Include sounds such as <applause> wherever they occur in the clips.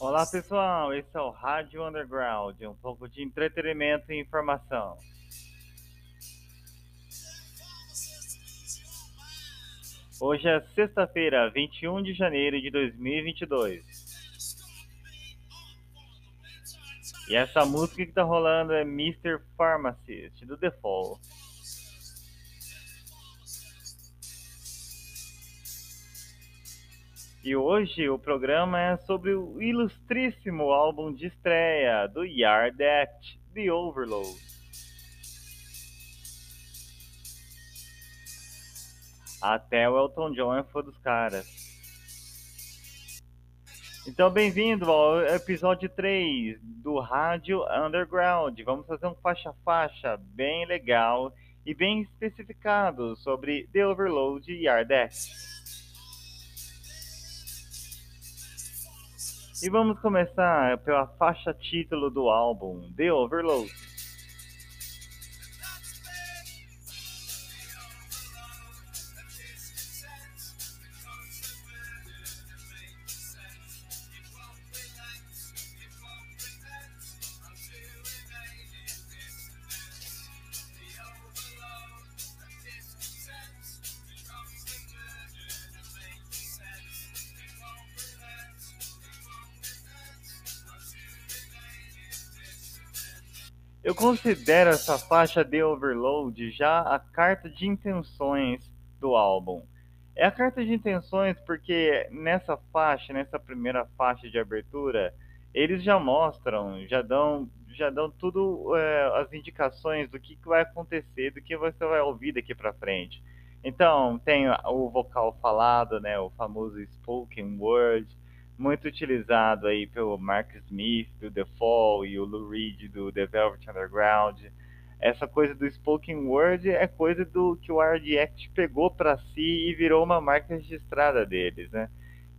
Olá pessoal, esse é o Rádio Underground, um pouco de entretenimento e informação. Hoje é sexta-feira, 21 de janeiro de 2022. E essa música que tá rolando é Mr. Pharmacist, do The E hoje o programa é sobre o ilustríssimo álbum de estreia do Yard Act, The Overload. Até o Elton John é fã dos caras. Então, bem-vindo ao episódio 3 do Rádio Underground. Vamos fazer um faixa-faixa bem legal e bem especificado sobre The Overload e Yard E vamos começar pela faixa título do álbum, The Overload. Eu considero essa faixa de Overload já a carta de intenções do álbum. É a carta de intenções porque nessa faixa, nessa primeira faixa de abertura, eles já mostram, já dão, já dão tudo é, as indicações do que, que vai acontecer, do que você vai ouvir daqui para frente. Então tem o vocal falado, né, o famoso spoken word muito utilizado aí pelo Mark Smith do The Fall e o Lou Reed do The Velvet Underground. Essa coisa do spoken word é coisa do que o Act pegou para si e virou uma marca registrada deles, né?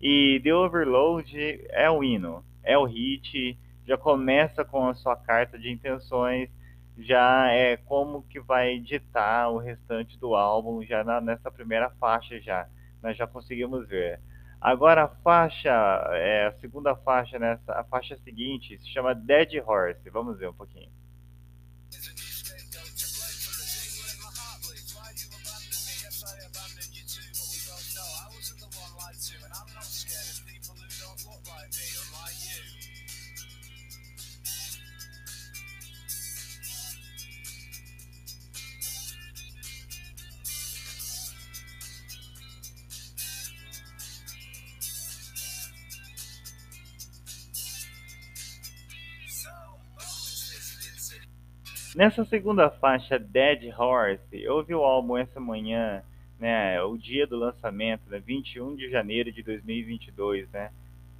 E The Overload é o hino, é o hit, já começa com a sua carta de intenções, já é como que vai ditar o restante do álbum já na, nessa primeira faixa já. Nós já conseguimos ver. Agora a faixa, é, a segunda faixa nessa, a faixa seguinte se chama Dead Horse. Vamos ver um pouquinho. Nessa segunda faixa, Dead Horse, eu ouvi o álbum essa manhã, né, o dia do lançamento, né, 21 de janeiro de 2022, né,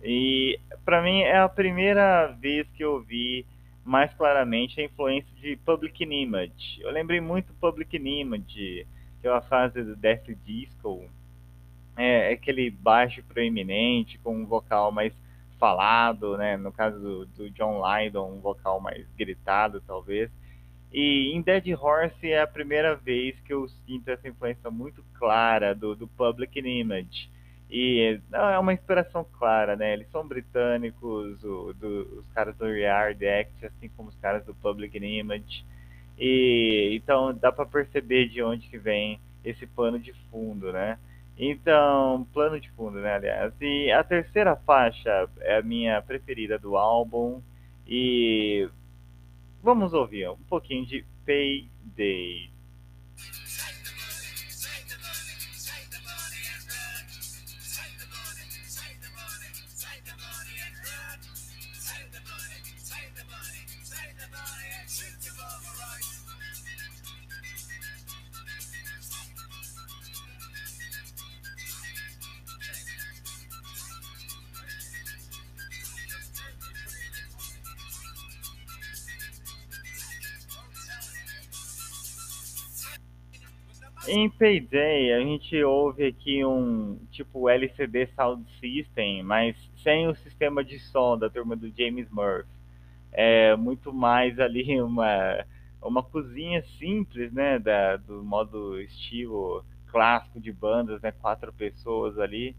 e para mim é a primeira vez que eu vi mais claramente a influência de Public Image. Eu lembrei muito Public Image, aquela fase do Death Disco, é, aquele baixo proeminente com um vocal mais falado, né, no caso do, do John Lydon, um vocal mais gritado talvez. E em Dead Horse é a primeira vez que eu sinto essa influência muito clara do, do Public Image. E não, é uma inspiração clara, né? Eles são britânicos, o, do, os caras do Yard Act, assim como os caras do Public Image. E então dá para perceber de onde que vem esse pano de fundo, né? Então, plano de fundo, né, aliás. E a terceira faixa é a minha preferida do álbum e Vamos ouvir um pouquinho de Payday. Em Payday, a gente ouve aqui um tipo LCD Sound System, mas sem o sistema de som da turma do James Murphy. É muito mais ali uma, uma cozinha simples, né, da, do modo estilo clássico de bandas, né, quatro pessoas ali.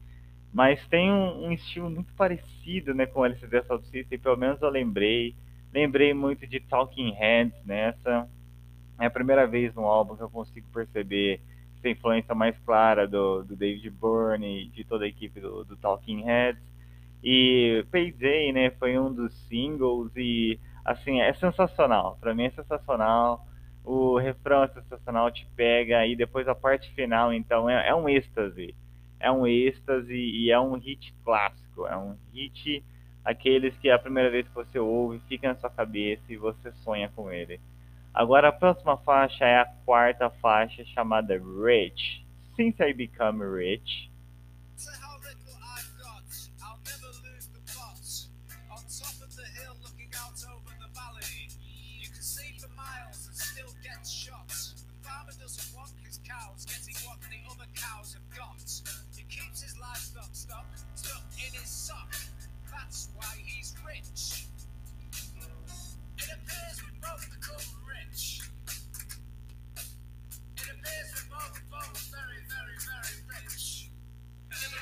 mas tem um, um, estilo muito parecido, né, com o LCD Sound System, pelo menos eu lembrei. Lembrei muito de Talking Heads nessa. É a primeira vez no álbum que eu consigo perceber essa influência mais clara do, do David Byrne, de toda a equipe do, do Talking Heads. E Payday, né, foi um dos singles e assim, é sensacional. Para mim é sensacional. O refrão é sensacional, te pega e depois a parte final, então é, é um êxtase. É um êxtase e é um hit clássico, é um hit aqueles que a primeira vez que você ouve fica na sua cabeça e você sonha com ele. Agora a próxima faixa é a quarta faixa chamada Rich. Since I Become Rich.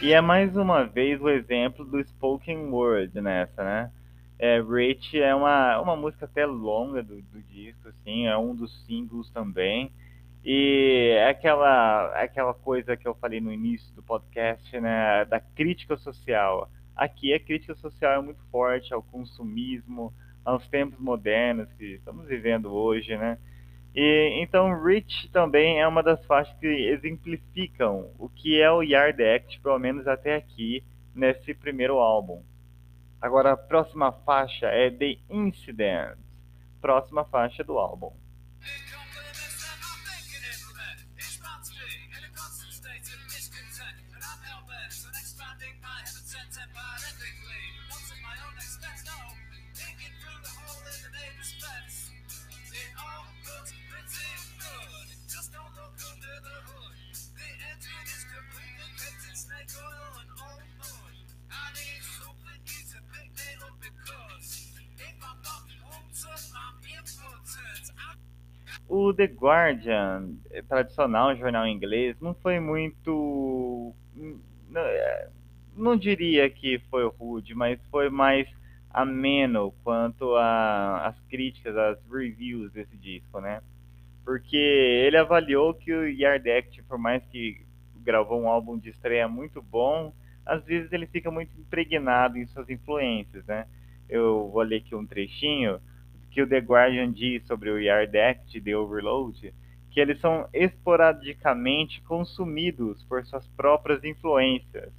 E é mais uma vez o exemplo do spoken word nessa, né? É, Rich é uma, uma música até longa do, do disco, assim, é um dos singles também. E é aquela, é aquela coisa que eu falei no início do podcast, né, da crítica social. Aqui a crítica social é muito forte ao consumismo, aos tempos modernos que estamos vivendo hoje, né? E, então, Rich também é uma das faixas que exemplificam o que é o Yard Act, pelo menos até aqui, nesse primeiro álbum. Agora, a próxima faixa é The Incident, próxima faixa do álbum. O The Guardian, é tradicional jornal inglês, não foi muito. Não, é, não diria que foi rude, mas foi mais ameno quanto às críticas, às reviews desse disco, né? Porque ele avaliou que o Yard Act, por mais que gravou um álbum de estreia muito bom, às vezes ele fica muito impregnado em suas influências, né? Eu vou ler aqui um trechinho que o The Guardian diz sobre o Yard Act de Overload, que eles são esporadicamente consumidos por suas próprias influências,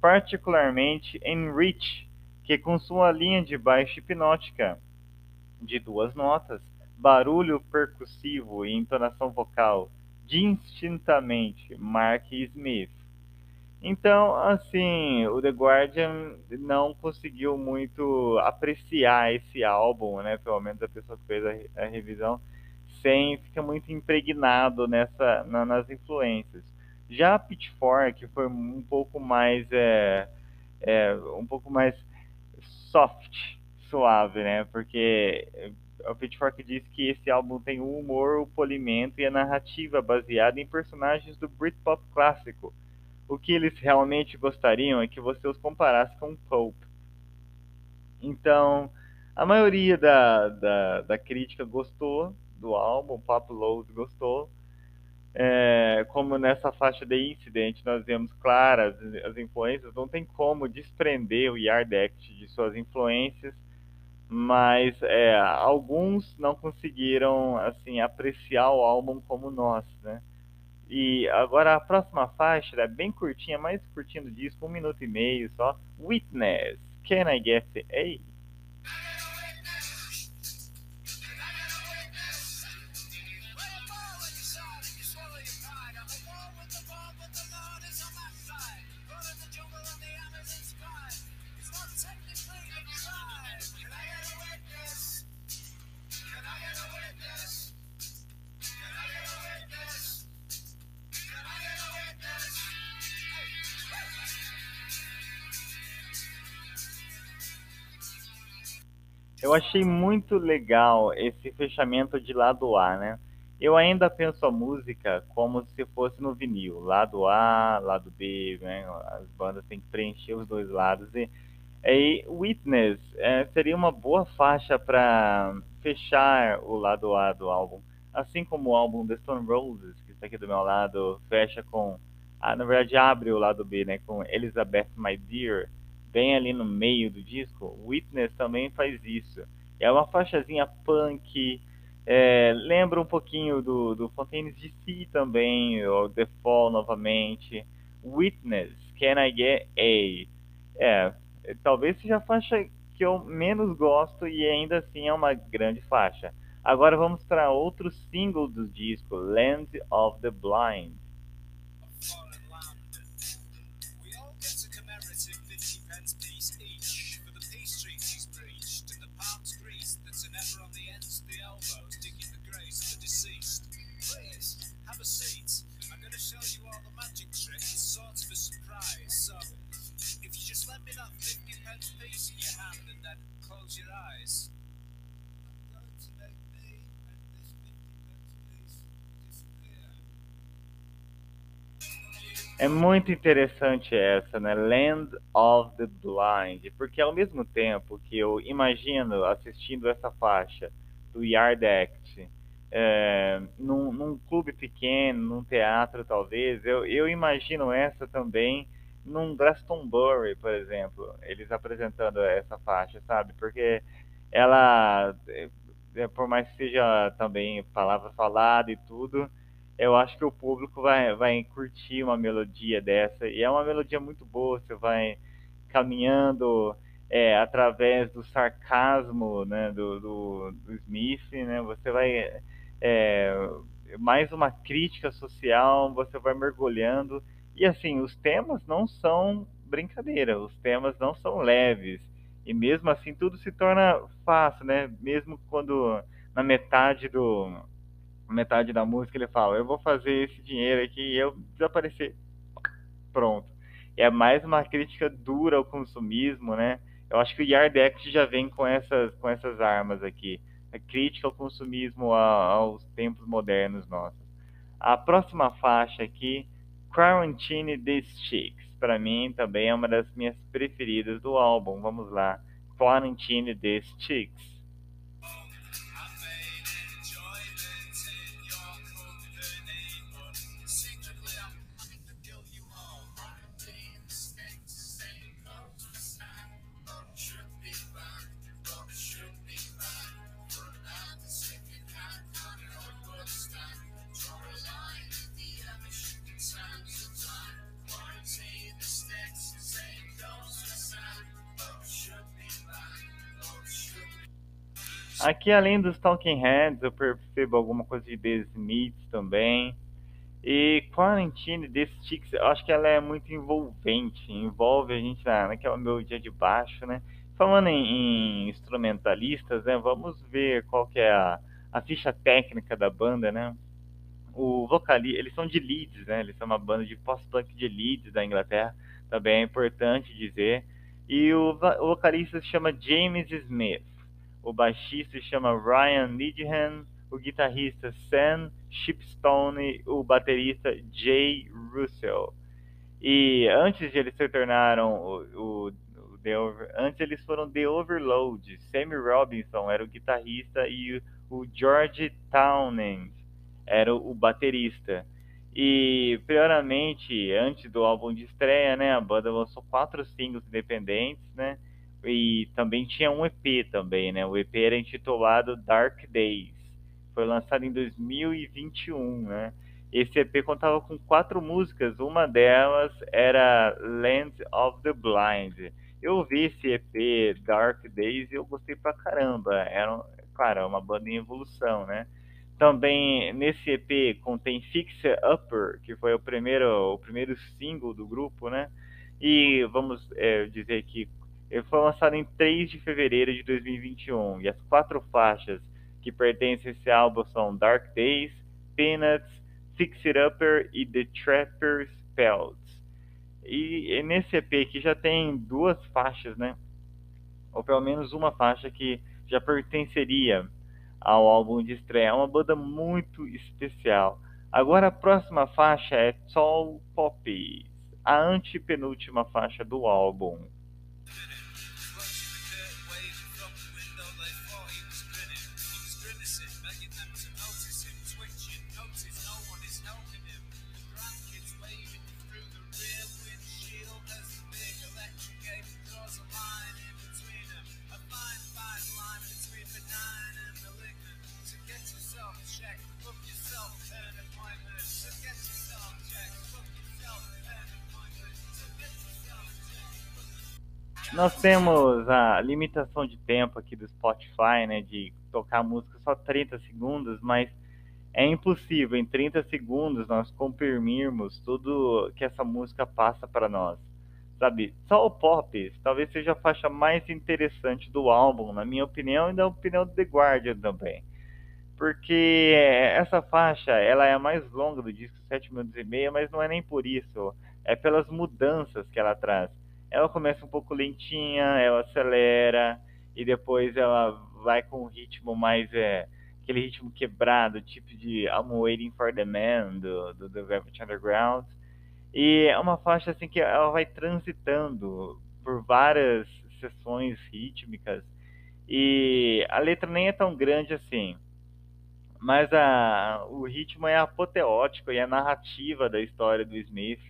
particularmente em Rich, que com sua linha de baixo hipnótica de duas notas, barulho percussivo e entonação vocal, distintamente Mark Smith. Então, assim, o The Guardian não conseguiu muito apreciar esse álbum, né? Pelo menos a pessoa que fez a, a revisão, sem ficar muito impregnado nessa, na, nas influências. Já a Pitchfork foi um pouco mais, é, é, um pouco mais soft, suave, né? Porque a Pitchfork diz que esse álbum tem o humor, o polimento e a narrativa baseada em personagens do Britpop clássico o que eles realmente gostariam é que você os comparasse com Pope. Então, a maioria da, da, da crítica gostou do álbum, o Pop Load gostou. É, como nessa faixa de Incident nós vemos claras as influências, não tem como desprender o Yard Act de suas influências, mas é, alguns não conseguiram assim apreciar o álbum como nós, né? E agora a próxima faixa é bem curtinha, mais curtinha do disco, um minuto e meio só. Witness, Can I Get A? Eu achei muito legal esse fechamento de lado A, né? Eu ainda penso a música como se fosse no vinil, lado A, lado B, né? As bandas têm que preencher os dois lados e aí Witness é, seria uma boa faixa para fechar o lado A do álbum, assim como o álbum The Stone Roses, que está aqui do meu lado, fecha com, ah, na verdade abre o lado B, né? Com Elizabeth My Dear, bem ali no meio do disco. Witness também faz isso. É uma faixazinha punk é, lembra um pouquinho do, do Fontaines DC também, o The Fall novamente. Witness, Can I Get A? É, talvez seja a faixa que eu menos gosto e ainda assim é uma grande faixa. Agora vamos para outro single do disco, Land of the Blind. É muito interessante essa, né? Land of the Blind, porque ao mesmo tempo que eu imagino assistindo essa faixa do Yard Act é, num, num, clube pequeno, num teatro talvez, eu, eu imagino essa também num Glastonbury, por exemplo, eles apresentando essa faixa, sabe? Porque ela, é, por mais que seja também palavra falada e tudo, eu acho que o público vai, vai curtir uma melodia dessa. E é uma melodia muito boa, você vai caminhando é, através do sarcasmo né, do, do, do Smith, né, você vai. É, mais uma crítica social, você vai mergulhando. E assim, os temas não são brincadeira, os temas não são leves. E mesmo assim tudo se torna fácil, né? Mesmo quando na metade do, metade da música ele fala: Eu vou fazer esse dinheiro aqui e eu desaparecer. Pronto. É mais uma crítica dura ao consumismo, né? Eu acho que o Yard Act já vem com essas, com essas armas aqui. A crítica ao consumismo aos tempos modernos nossos. A próxima faixa aqui, Quarantine These Chicks. Para mim também é uma das minhas preferidas do álbum. Vamos lá. Quarantine These Chicks. Aqui, além dos Talking Heads, eu percebo alguma coisa de The Smiths também. E Quarantine The Sticks, eu acho que ela é muito envolvente, envolve a gente na, naquela melodia de baixo, né? Falando em, em, instrumentalistas, né? Vamos ver qual que é a, a ficha técnica da banda, né? O vocalista, eles são de Leeds, né? Eles são uma banda de post-punk de Leeds da Inglaterra, também é importante dizer. E o, o vocalista se chama James Smith o baixista se chama Ryan Needham, o guitarrista Sam Shipstone, o baterista Jay Russell. E antes de eles se tornaram o, o, o The Over, antes eles foram The Overload. Sammy Robinson era o guitarrista e o, George Townend era o, o baterista. E primeiramente, antes do álbum de estreia, né, a banda lançou quatro singles independentes, né? E também tinha um EP também, né? O EP era intitulado Dark Days. Foi lançado em 2021, né? Esse EP contava com quatro músicas, uma delas era Land of the Blind. Eu ouvi esse EP Dark Days e eu gostei pra caramba. Era, claro, é uma banda em evolução, né? Também nesse EP contém Fixer Upper, que foi o primeiro, o primeiro single do grupo, né? E vamos é, dizer que ele foi lançado em 3 de fevereiro de 2021 e as quatro faixas que pertencem a esse álbum são Dark Days, Peanuts, Fix It Upper e The Trapper's Pelts. E nesse EP aqui já tem duas faixas, né? Ou pelo menos uma faixa que já pertenceria ao álbum de estreia. É uma banda muito especial. Agora a próxima faixa é Tall Poppies, a antepenúltima faixa do álbum. Nós temos a limitação de tempo aqui do Spotify, né, de tocar música só 30 segundos, mas é impossível em 30 segundos nós comprimirmos tudo que essa música passa para nós. Sabe, só o Pop talvez seja a faixa mais interessante do álbum, na minha opinião, e na opinião do The Guardian também. Porque essa faixa, ela é a mais longa do disco, 7 minutos e meio, mas não é nem por isso, é pelas mudanças que ela traz ela começa um pouco lentinha, ela acelera e depois ela vai com um ritmo mais é, aquele ritmo quebrado, tipo de I'm Waiting for the Man do, do The Velvet Underground. E é uma faixa assim que ela vai transitando por várias sessões rítmicas e a letra nem é tão grande assim. Mas a, o ritmo é apoteótico e a narrativa da história do Smith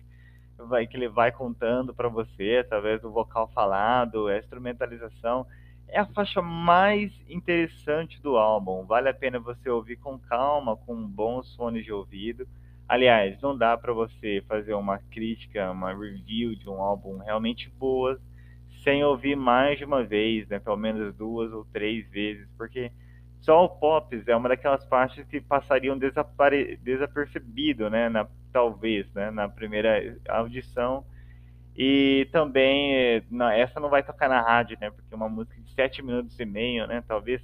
vai, que ele vai contando para você através do vocal falado, a instrumentalização. É a faixa mais interessante do álbum. Vale a pena você ouvir com calma, com bons fones de ouvido. Aliás, não dá para você fazer uma crítica, uma review de um álbum realmente boa sem ouvir mais de uma vez, né? Pelo menos duas ou três vezes, porque só o Pops é uma daquelas faixas que passariam desapare... desapercebido, né? Na talvez, né, na primeira audição. E também, na, essa não vai tocar na rádio, né, porque é uma música de 7 minutos e meio, né, talvez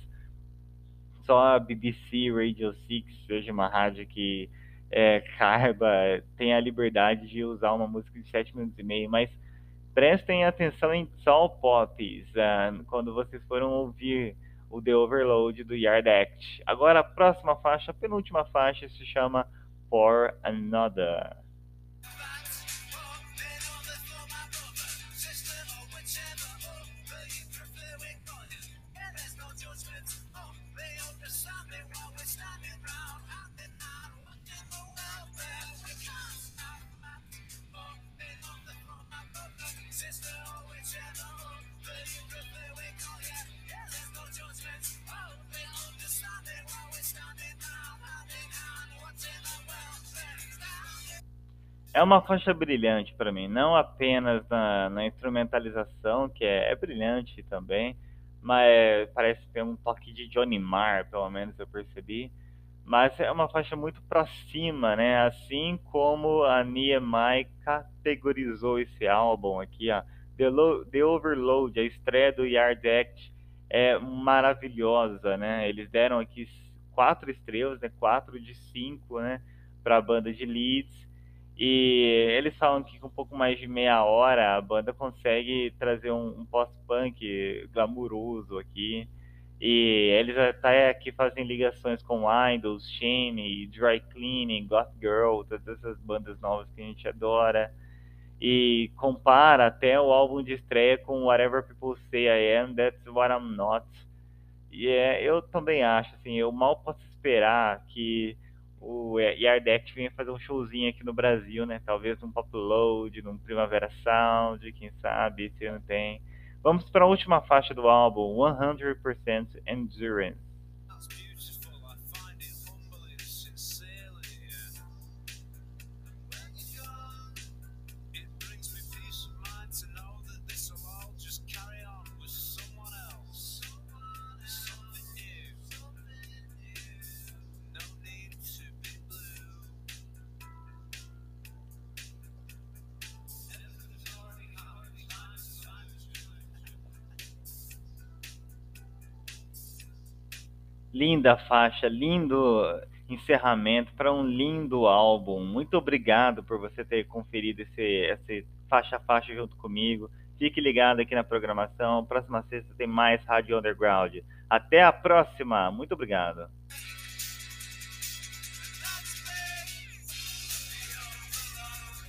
só a BBC Radio 6 seja uma rádio que é, <laughs> caiba, tenha a liberdade de usar uma música de 7 minutos e meio, mas prestem atenção em Soul Pops uh, quando vocês foram ouvir o The Overload do Yard Act. Agora a próxima faixa, a penúltima faixa, se chama for another. É uma faixa brilhante para mim, não apenas na, na instrumentalização, que é, é, brilhante também, mas parece ter um toque de Johnny Marr, pelo menos eu percebi. Mas é uma faixa muito para cima, né? Assim como a Niemai categorizou esse álbum aqui, ó. The, The Overload, a estreia do Yard Act, é maravilhosa, né? Eles deram aqui quatro estrelas, né? Quatro de cinco, né? Para a banda de Leeds e eles falam que com um pouco mais de meia hora a banda consegue trazer um, um pós-punk glamuroso aqui. E eles até aqui fazem ligações com Idols, Shane, Dry Cleaning, Goth Girl, todas essas bandas novas que a gente adora. E compara até o álbum de estreia com Whatever People Say I Am, That's What I'm Not. E é, eu também acho, assim, eu mal posso esperar que o Yardect vinha fazer um showzinho aqui no Brasil, né? Talvez num Pop Load, num Primavera Sound, quem sabe, esse ano tem. Vamos para a última faixa do álbum, 100% Endurance. Linda faixa, lindo encerramento para um lindo álbum. Muito obrigado por você ter conferido esse, esse faixa a faixa junto comigo. Fique ligado aqui na programação. Próxima sexta tem mais Rádio Underground. Até a próxima. Muito obrigado.